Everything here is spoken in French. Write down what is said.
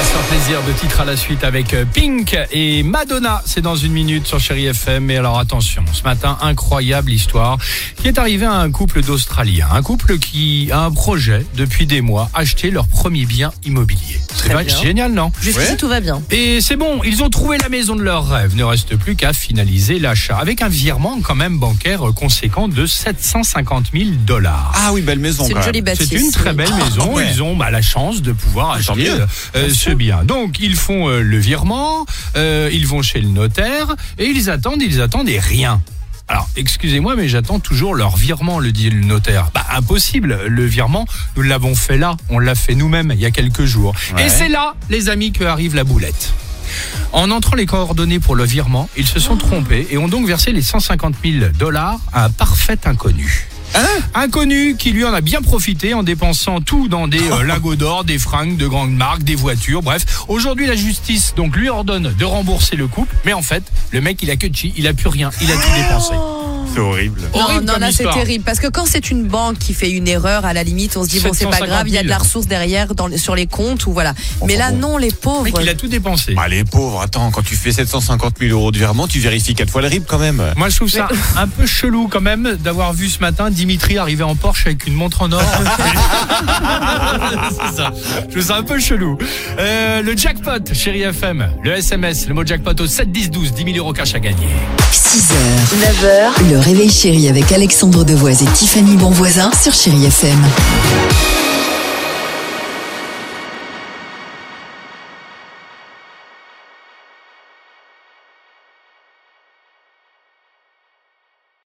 Va se faire plaisir de titre à la suite avec euh, Pink et Madonna. C'est dans une minute sur Chéri FM. Mais alors attention, ce matin, incroyable histoire qui est arrivée à un couple d'Australiens. Un couple qui a un projet depuis des mois, acheter leur premier bien immobilier. C'est Très bien. génial, non? Jusqu'ici, tout va bien. Et c'est bon, ils ont trouvé la maison de leur rêve. Ne reste plus qu'à finaliser l'achat avec un virement quand même bancaire conséquent de 750 000 dollars. Ah oui, belle maison C'est une jolie bâtisse. C'est une très oui. belle maison. ouais. Ils ont bah, la chance de pouvoir Tant acheter mieux. euh, ce bien. Donc ils font euh, le virement, euh, ils vont chez le notaire et ils attendent, ils attendent et rien. Alors, excusez-moi, mais j'attends toujours leur virement, le dit le notaire. Bah, impossible. Le virement, nous l'avons fait là. On l'a fait nous-mêmes il y a quelques jours. Ouais. Et c'est là, les amis, que arrive la boulette. En entrant les coordonnées pour le virement, ils se sont trompés et ont donc versé les 150 000 dollars à un parfait inconnu. Inconnu qui lui en a bien profité en dépensant tout dans des euh, lingots d'or, des fringues de grandes marques, des voitures, bref. Aujourd'hui, la justice donc lui ordonne de rembourser le couple, mais en fait, le mec il a que chi, il a plus rien, il a tout dépensé. C'est horrible. Non, Horrible non, c'est terrible parce que quand c'est une banque qui fait une erreur, à la limite, on se dit bon c'est pas 750 grave, il y a de la 000. ressource derrière dans, sur les comptes ou voilà. Mais là bon. non, les Le pauvres. mec il a tout dépensé. Bah, les pauvres, attends, quand tu fais 750 000 euros de virement, tu vérifies quatre fois le RIB quand même. Moi je trouve ça un peu chelou quand même d'avoir vu ce matin Dimitri arriver en Porsche avec une montre en or. C'est ça. Je trouve ça un peu chelou. Euh, le jackpot, chérie FM, le SMS, le mot jackpot au 7 10 12, 10 000 euros cash à gagner. 6h, 9h, réveil chéri avec Alexandre Devoise et Tiffany Bonvoisin sur Chéri FM.